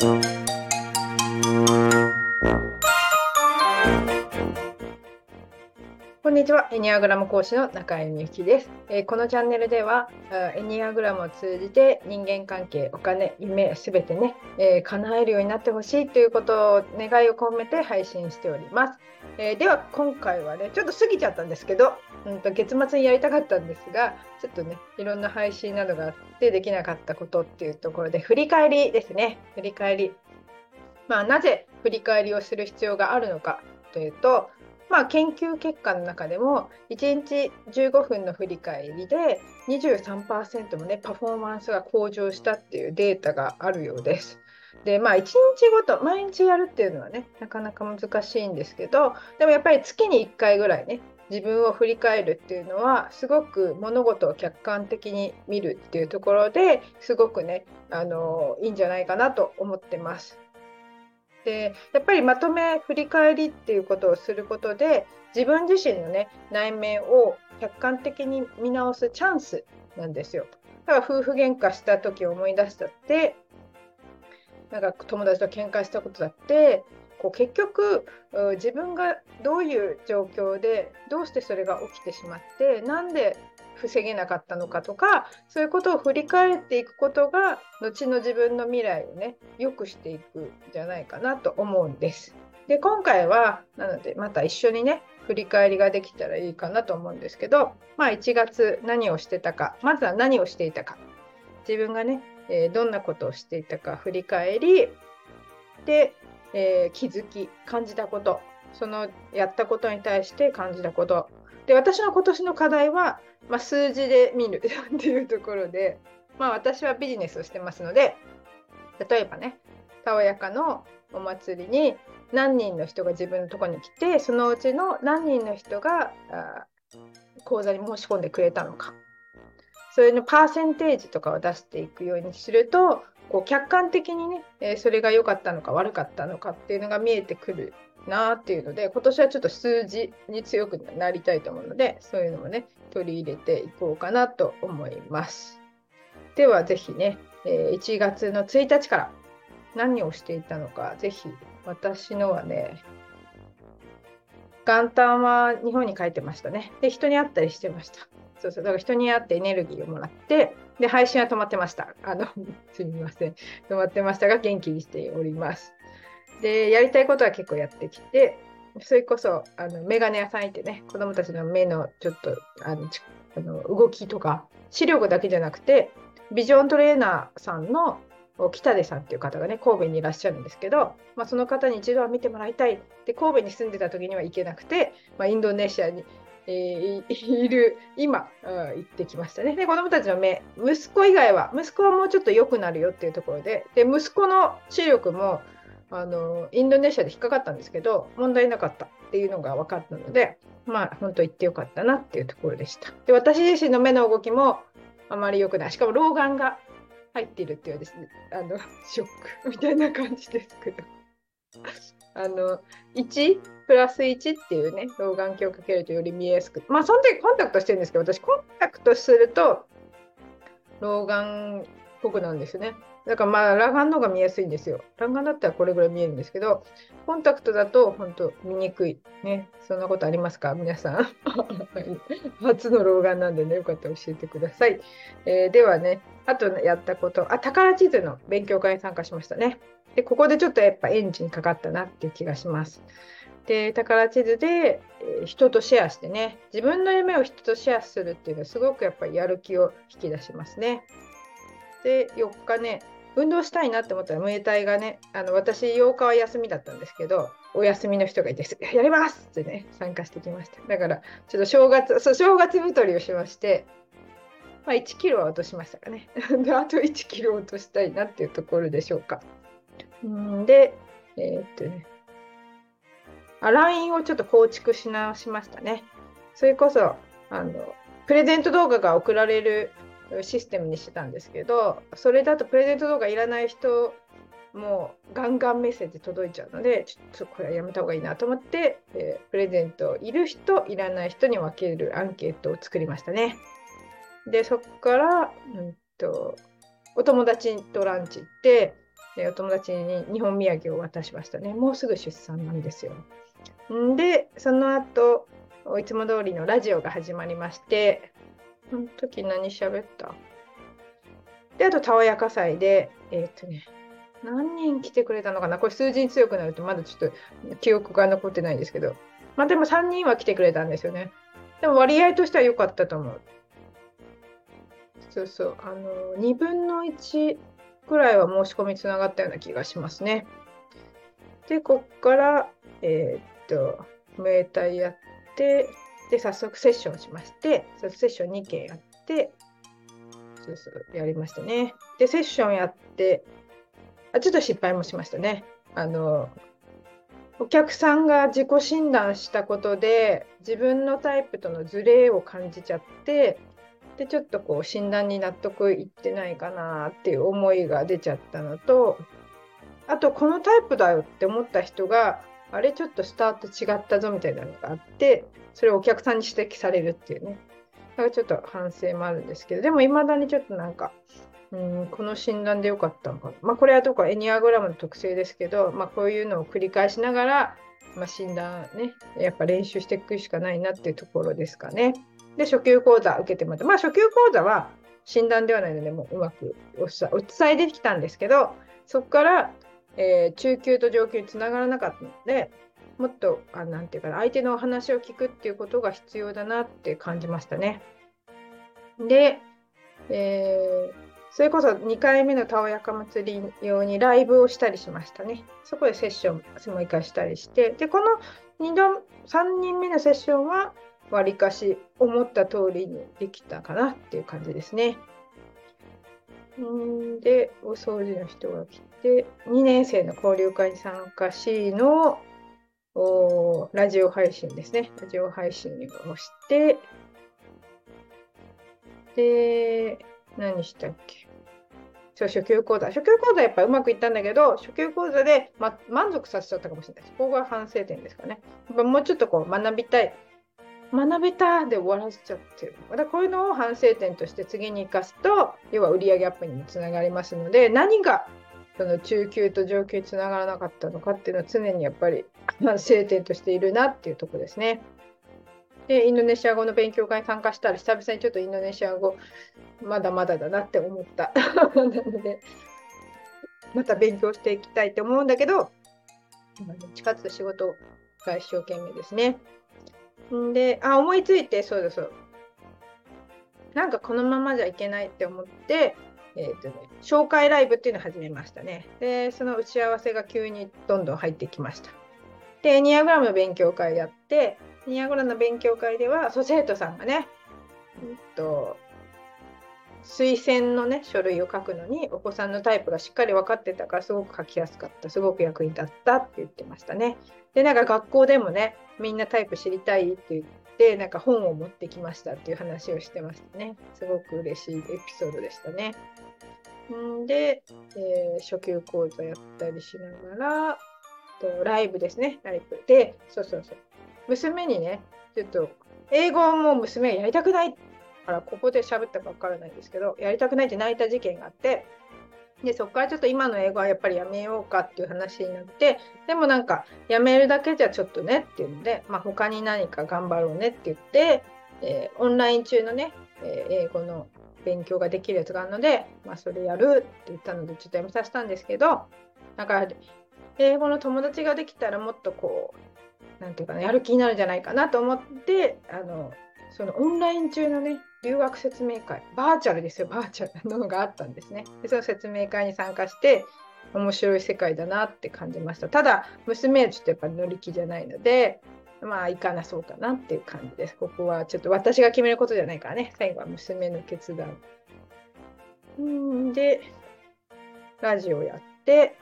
こんにちは。エニアグラム講師の中井美幸です、えー、このチャンネルでは、エニアグラムを通じて人間関係、お金、夢、すべてね、えー、叶えるようになってほしいということを願いを込めて配信しております。えー、では、今回はね、ちょっと過ぎちゃったんですけど、うんと月末にやりたかったんですが、ちょっとね、いろんな配信などがあってできなかったことっていうところで、振り返りですね。振り返り。まあ、なぜ振り返りをする必要があるのかというと、まあ、研究結果の中でも1日15分の振り返りで23%もねパフォーマンスが向上したっていうデータがあるようです。でまあ1日ごと毎日やるっていうのはねなかなか難しいんですけどでもやっぱり月に1回ぐらいね自分を振り返るっていうのはすごく物事を客観的に見るっていうところですごくねあのいいんじゃないかなと思ってます。でやっぱりまとめ振り返りっていうことをすることで自分自身のね内面を客観的に見直すチャンスなんですよ。だから夫婦喧嘩した時を思い出したってなんか友達と喧嘩したことだってこう結局自分がどういう状況でどうしてそれが起きてしまってなんで防げなかったのかとかそういうことを振り返っていくことが後の自分の未来をね良くしていくんじゃないかなと思うんです。で今回はなのでまた一緒にね振り返りができたらいいかなと思うんですけど、まあ、1月何をしてたかまずは何をしていたか自分がね、えー、どんなことをしていたか振り返りで、えー、気づき感じたことそのやったことに対して感じたこと。で私の今年の課題はまあ、数字で見る っていうところで、まあ、私はビジネスをしてますので例えばねたおやかのお祭りに何人の人が自分のとこに来てそのうちの何人の人が講座に申し込んでくれたのか。それのパーセンテージとかを出していくようにするとこう客観的にね、えそれが良かったのか悪かったのかっていうのが見えてくるなっていうので今年はちょっと数字に強くなりたいと思うのでそういうのもね取り入れていこうかなと思います。ではぜひね1月の1日から何をしていたのかぜひ私のはね元旦は日本に帰ってましたね。で人に会ったりしてました。そうそうだから人に会ってエネルギーをもらってで配信は止まってました。あの すみません止まってましたが元気にしております。でやりたいことは結構やってきてそれこそあのメガネ屋さん行ってね子どもたちの目のちょっとあのあの動きとか視力だけじゃなくてビジョントレーナーさんの北出さんっていう方がね神戸にいらっしゃるんですけど、まあ、その方に一度は見てもらいたいで神戸に住んでた時には行けなくて、まあ、インドネシアに、えー、い る今、うん、行ってきましたね。で子どもたちの目息子以外は息子はもうちょっと良くなるよっていうところでで息子の視力もあのインドネシアで引っかかったんですけど問題なかったっていうのが分かったのでまあ本当行ってよかったなっていうところでした。で私自身の目の動きもあまり良くない。しかも老眼が入っているっていうですねあのショックみたいな感じですけど。あの1プラス1っていうね老眼鏡をかけるとより見えやすくまあその時コンタクトしてるんですけど私コンタクトすると老眼っぽくなんですねだからまあ裸眼の方が見やすいんですよ。裸眼だったらこれぐらい見えるんですけど、コンタクトだと本当見にくい。ね。そんなことありますか？皆さん。初の老眼なんでね、よかったら教えてください。えー、ではね、あとやったこと、あ、宝地図の勉強会に参加しましたね。で、ここでちょっとやっぱエンジンかかったなっていう気がします。で、宝地図で、え、人とシェアしてね、自分の夢を人とシェアするっていうのはすごくやっぱりやる気を引き出しますね。で、4日ね、運動したいなって思ったら、ムエタイがね、あの私、8日は休みだったんですけど、お休みの人がいて、やりますってね、参加してきました。だから、ちょっと正月、そう正月太りをしまして、まあ、1キロは落としましたかね。で、あと1キロ落としたいなっていうところでしょうか。んで、えー、っとね、あ、LINE をちょっと構築し直しましたね。それこそ、あの、プレゼント動画が送られるシステムにしてたんですけどそれだとプレゼント動画いらない人もうガンガンメッセージ届いちゃうのでちょっとこれはやめた方がいいなと思って、えー、プレゼントいる人いらない人に分けるアンケートを作りましたね。でそこから、うんと、お友達とランチ行ってお友達に日本土産を渡しましたね。もうすぐ出産なんですよ。んで、その後、いつも通りのラジオが始まりまして、その時何喋った？で、あと、たわやか祭で、えー、っとね、何人来てくれたのかな？これ数字に強くなるとまだちょっと記憶が残ってないんですけど。まあでも3人は来てくれたんですよね。でも割合としては良かったと思う。そうそう。あの、2分の1くらいは申し込みつながったような気がしますね。で、こっから、えー、っと、ムエタイやって、で、早速セッションしまして、セッション2件やって、そうそうやりましたね。で、セッションやって、あちょっと失敗もしましたね。あの、お客さんが自己診断したことで、自分のタイプとのズレを感じちゃって、で、ちょっとこう診断に納得いってないかなっていう思いが出ちゃったのと、あと、このタイプだよって思った人が、あれちょっとスタート違ったぞみたいなのがあって、それをお客さんに指摘されるっていうね。だからちょっと反省もあるんですけど、でも未だにちょっとなんか、うん、この診断でよかったのかな。まあ、これはどこエニアグラムの特性ですけど、まあ、こういうのを繰り返しながら、まあ、診断ね、やっぱ練習していくしかないなっていうところですかね。で、初級講座受けてもらって、まあ、初級講座は診断ではないので、もううまくお伝えできたんですけど、そこから、えー、中級と上級につながらなかったので、もっと、あなんていうかな、相手のお話を聞くっていうことが必要だなって感じましたね。で、えーそれこそ2回目のたおやか祭り用にライブをしたりしましたね。そこでセッションもう一回したりして、で、この2度、3人目のセッションは、わりかし思った通りにできたかなっていう感じですね。んで、お掃除の人が来て、2年生の交流会に参加しのラジオ配信ですね。ラジオ配信をして、で、何したっけ？そう、初級講座。初級講座やっぱうまくいったんだけど、初級講座で、ま、満足させちゃったかもしれない。そこが反省点ですかね。やっぱもうちょっとこう学びたい。学べたで終わらせちゃってる。だこういうのを反省点として次に生かすと、要は売上アップにもつながりますので、何がその中級と上級につながらなかったのかっていうのは常にやっぱり反省点としているなっていうとこですね。で、インドネシア語の勉強会に参加したら、久々にちょっとインドネシア語、まだまだだなって思った。なので、また勉強していきたいと思うんだけど、どっちかというと仕事が一生懸命ですね。んで、あ、思いついて、そうだそう。なんかこのままじゃいけないって思って、えーとね、紹介ライブっていうのを始めましたね。で、その打ち合わせが急にどんどん入ってきました。で、ニアグラムの勉強会やって、ニアグラムの勉強会では、ソ生徒さんがね、えっと、推薦のね、書類を書くのに、お子さんのタイプがしっかり分かってたから、すごく書きやすかった、すごく役に立ったって言ってましたね。で、なんか学校でもね、みんなタイプ知りたいって言って、なんか本を持ってきましたっていう話をしてましたね。すごく嬉しいエピソードでしたね。んで、えー、初級講座やったりしながら、とライブですね、ライブ。で、そうそうそう。娘にね、ちょっと、英語も娘やりたくないってからここで喋ったかわからないんですけど、やりたくないって泣いた事件があって、で、そこからちょっと今の英語はやっぱりやめようかっていう話になって、でもなんか、やめるだけじゃちょっとねっていうので、まあ、他に何か頑張ろうねって言って、えー、オンライン中のね、えー、英語の勉強ができるやつがあるので、まあ、それやるって言ったので、ちょっとやめさせたんですけど、なんか、英語の友達ができたらもっとこう、なんていうかな、やる気になるんじゃないかなと思って、あの、そのオンライン中のね、留学説明会、バーチャルですよ、バーチャルのがあったんですね。でその説明会に参加して、面白い世界だなって感じました。ただ、娘はちょっとやっぱり乗り気じゃないので、まあ、行かなそうかなっていう感じです。ここはちょっと私が決めることじゃないからね、最後は娘の決断。んで、ラジオやって、えっ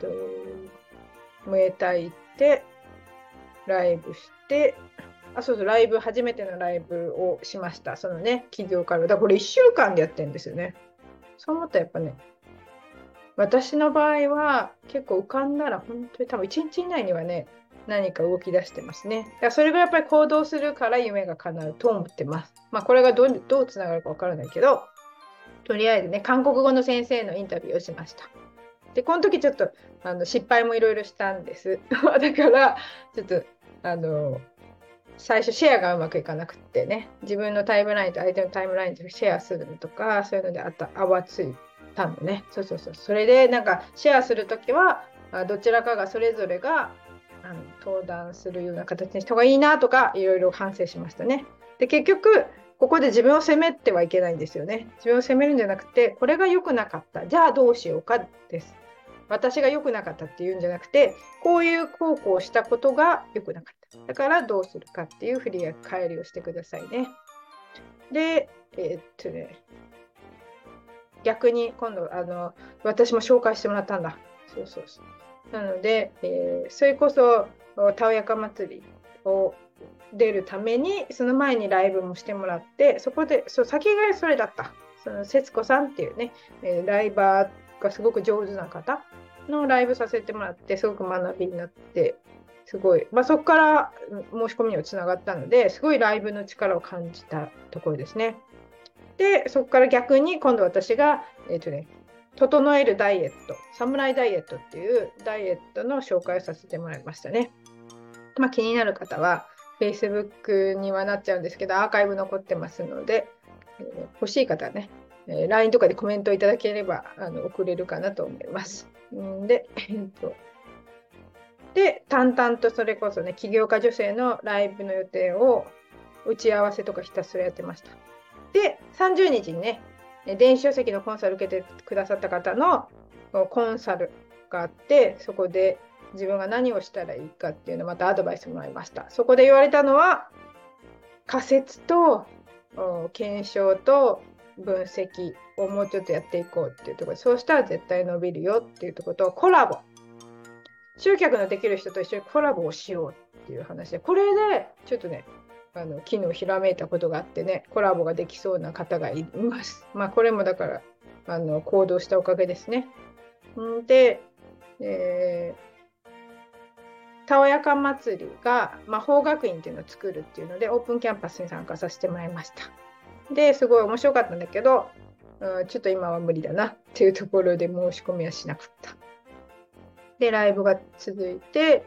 と、ムエタイて、ライブして、あ、そうそう、ライブ、初めてのライブをしました。そのね、企業から。だからこれ1週間でやってるんですよね。そう思ったらやっぱね、私の場合は結構浮かんだら本当に多分1日以内にはね、何か動き出してますね。だからそれがやっぱり行動するから夢が叶うと思ってます。まあこれがどうどうつながるかわからないけど、とりあえずね、韓国語の先生のインタビューをしました。で、この時ちょっとあの失敗もいろいろしたんです。だから、ちょっと、あの、最初シェアがうまくいかなくってね、自分のタイムラインと相手のタイムラインとシェアするのとか、そういうのであった泡ついたのね。そうそうそう。それで、なんかシェアするときは、どちらかがそれぞれがあの登壇するような形にした方がいいなとか、いろいろ反省しましたね。で、結局、ここで自分を責めてはいけないんですよね。自分を責めるんじゃなくて、これが良くなかった。じゃあどうしようかです。私が良くなかったっていうんじゃなくて、こういう高校をしたことが良くなかった。だからどうするかっていう振り返りをしてくださいね。で、えー、っとね、逆に今度あの、私も紹介してもらったんだ。そうそうそう。なので、えー、それこそ、たおやか祭りを出るためにその前にライブもしてもらってそこでそう先がそれだったその節子さんっていうね、えー、ライバーがすごく上手な方のライブさせてもらってすごく学びになってすごい、まあ、そこから申し込みにつながったのですごいライブの力を感じたところですね。でそこから逆に今度私が、えーとね、整えるダイエット、サムライダイエットっていうダイエットの紹介をさせてもらいましたね。まあ、気になる方は、Facebook にはなっちゃうんですけど、アーカイブ残ってますので、えー、欲しい方はね、えー、LINE とかでコメントいただければあの送れるかなと思います。んで、えっと、で、淡々とそれこそね、起業家女性のライブの予定を打ち合わせとかひたすらやってました。で、30日にね、電子書籍のコンサル受けてくださった方のコンサルがあって、そこで自分が何をしたらいいかっていうのをまたアドバイスもらいました。そこで言われたのは仮説と検証と分析をもうちょっとやっていこうっていうところそうしたら絶対伸びるよっていうところとコラボ集客のできる人と一緒にコラボをしようっていう話でこれでちょっとねあの昨日ひらめいたことがあってねコラボができそうな方がいます。まあこれもだからあの行動したおかげですね。んで、えーたおやか祭りが魔法学院っていうのを作るっていうのでオープンキャンパスに参加させてもらいました。ですごい面白かったんだけど、うん、ちょっと今は無理だなっていうところで申し込みはしなかった。で、ライブが続いて、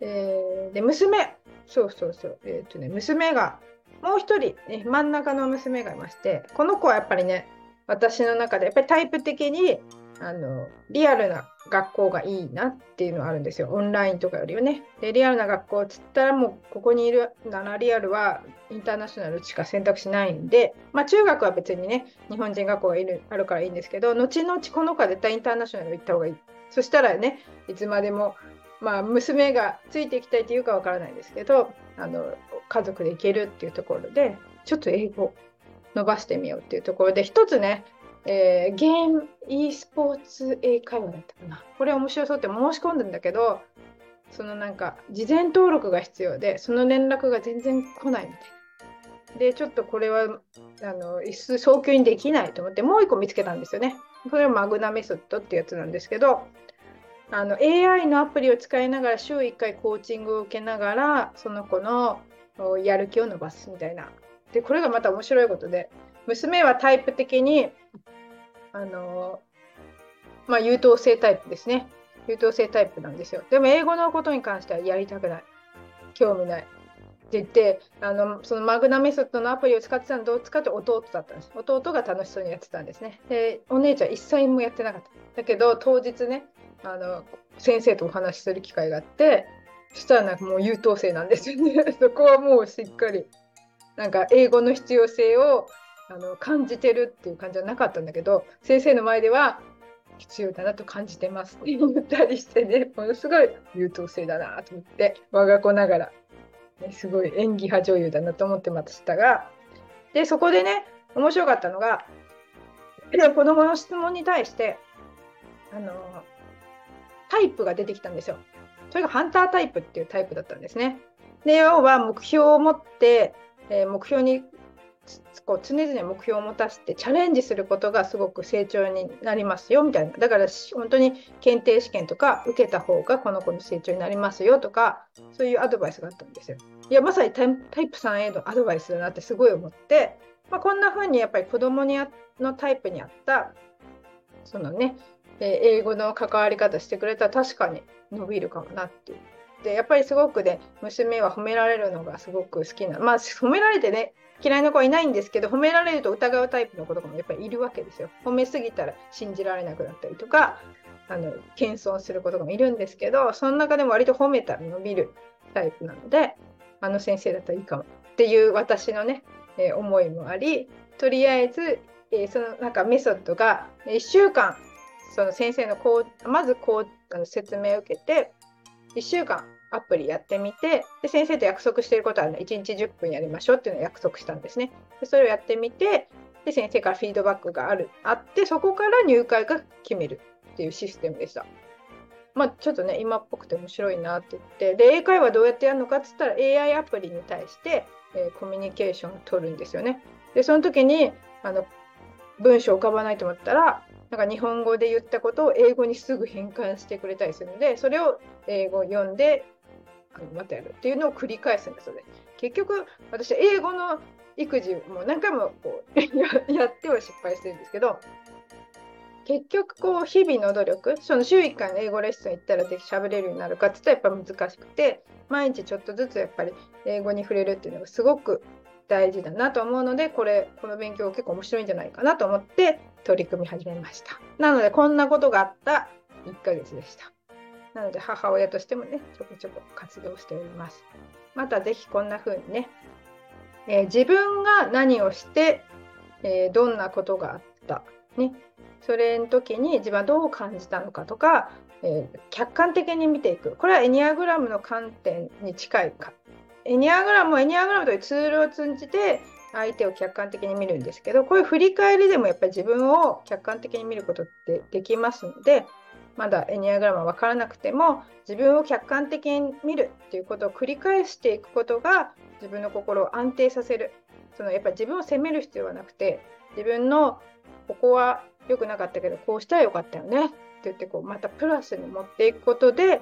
えー、で、娘、そうそうそう、えっ、とね、娘が、もう一人、ね、真ん中の娘がいまして、この子はやっぱりね、私の中でやっぱりタイプ的にあのリアルな学校がいいなっていうのはあるんですよ。オンラインとかよりはね。で、リアルな学校っつったらもうここにいるならリアルはインターナショナルしか選択しないんで、まあ中学は別にね、日本人学校がいるあるからいいんですけど、後々この子は絶対インターナショナル行った方がいい。そしたらね、いつまでも、まあ娘がついていきたいっていうかわからないですけど、あの家族で行けるっていうところで、ちょっと英語伸ばしてみようっていうところで、一つね、えー、ゲーム e スポーツ英会話だったかな。これ面白そうって申し込んだんだけど、そのなんか事前登録が必要で、その連絡が全然来ないみたいな。で、ちょっとこれはあの椅子早急にできないと思って、もう一個見つけたんですよね。これはマグナメソッドってやつなんですけど、あの AI のアプリを使いながら週1回コーチングを受けながら、その子のやる気を伸ばすみたいな。で、これがまた面白いことで、娘はタイプ的にあのまあ、優等生タイプですね。優等生タイプなんですよ。でも英語のことに関してはやりたくない。興味ない。って言って、あのそのマグナメソッドのアプリを使ってたのどっちかって弟だったんです。弟が楽しそうにやってたんですね。で、お姉ちゃん一切もやってなかった。だけど、当日ね、あの先生とお話しする機会があって、そしたらなんかもう優等生なんですよね。そこはもうしっかり、なんか英語の必要性をあの感じてるっていう感じはなかったんだけど先生の前では必要だなと感じてますって言ったりしてね ものすごい優等生だなと思って我が子ながら、ね、すごい演技派女優だなと思ってましたがでそこでね面白かったのが子供の質問に対してあのタイプが出てきたんですよ。それがハンタータイプっていうタイプだったんですね。で要は目標を持って、えー、目標にこう常々目標を持たせてチャレンジすることがすごく成長になりますよみたいなだから本当に検定試験とか受けた方がこの子の成長になりますよとかそういうアドバイスがあったんですよ。いやまさにタイプ 3A のアドバイスだなってすごい思ってまあ、こんな風にやっぱり子供にのタイプに合ったそのね、え英語の関わり方してくれたら確かに伸びるかもなっていう。でやっぱりすごくね娘は褒められるのがすごく好きなまあ褒められてね嫌いな子はいないんですけど褒められると疑うタイプの子とかもやっぱりいるわけですよ。褒めすぎたら信じられなくなったりとかあの謙遜する子とかもいるんですけどその中でも割と褒めたら伸びるタイプなのであの先生だったらいいかもっていう私のね、えー、思いもありとりあえず、えー、そのなんかメソッドが1週間その先生のこうまずこうあの説明を受けて1週間アプリやってみてで先生と約束していることは、ね、1日10分やりましょうっていうのを約束したんですね。でそれをやってみてで先生からフィードバックがあるあってそこから入会が決めるっていうシステムでした。まあ、ちょっとね今っぽくて面白いなって言ってで英会話どうやってやるのかっつったら AI アプリに対して、えー、コミュニケーションを取るんですよね。でその時にあの文章浮かばないと思ったらなんか日本語で言ったことを英語にすぐ変換してくれたりするのでそれを英語読んでまたやるっていうのを繰り返すんですよね。結局私英語の育児も何回もこう やっては失敗してるんですけど結局こう日々の努力その週1回の英語レッスン行ったらで喋れるようになるかって言ったらやっぱ難しくて毎日ちょっとずつやっぱり英語に触れるっていうのがすごく大事だなと思うのでこれこの勉強結構面白いんじゃないかなと思って取り組み始めましたなのでこんなことがあった1ヶ月でしたなので母親としてもねちょこちょこ活動しております。また是非こんな風にね、えー、自分が何をして、えー、どんなことがあったねそれの時に自分はどう感じたのかとか、えー、客観的に見ていく。これはエニアグラムの観点に近いか。エニアグラムもエニアグラムというツールを通じて相手を客観的に見るんですけどこういう振り返りでもやっぱり自分を客観的に見ることってできますのでまだエニアグラムは分からなくても自分を客観的に見るっていうことを繰り返していくことが自分の心を安定させるそのやっぱり自分を責める必要はなくて自分のここは良くなかったけどこうしたらよかったよねって言ってこうまたプラスに持っていくことで、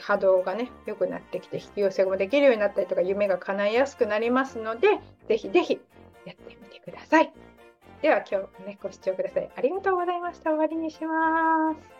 波動がね良くなってきて引き寄せもできるようになったりとか夢が叶いやすくなりますのでぜひぜひやってみてください。では今日もねご視聴くださいありがとうございました。終わりにします。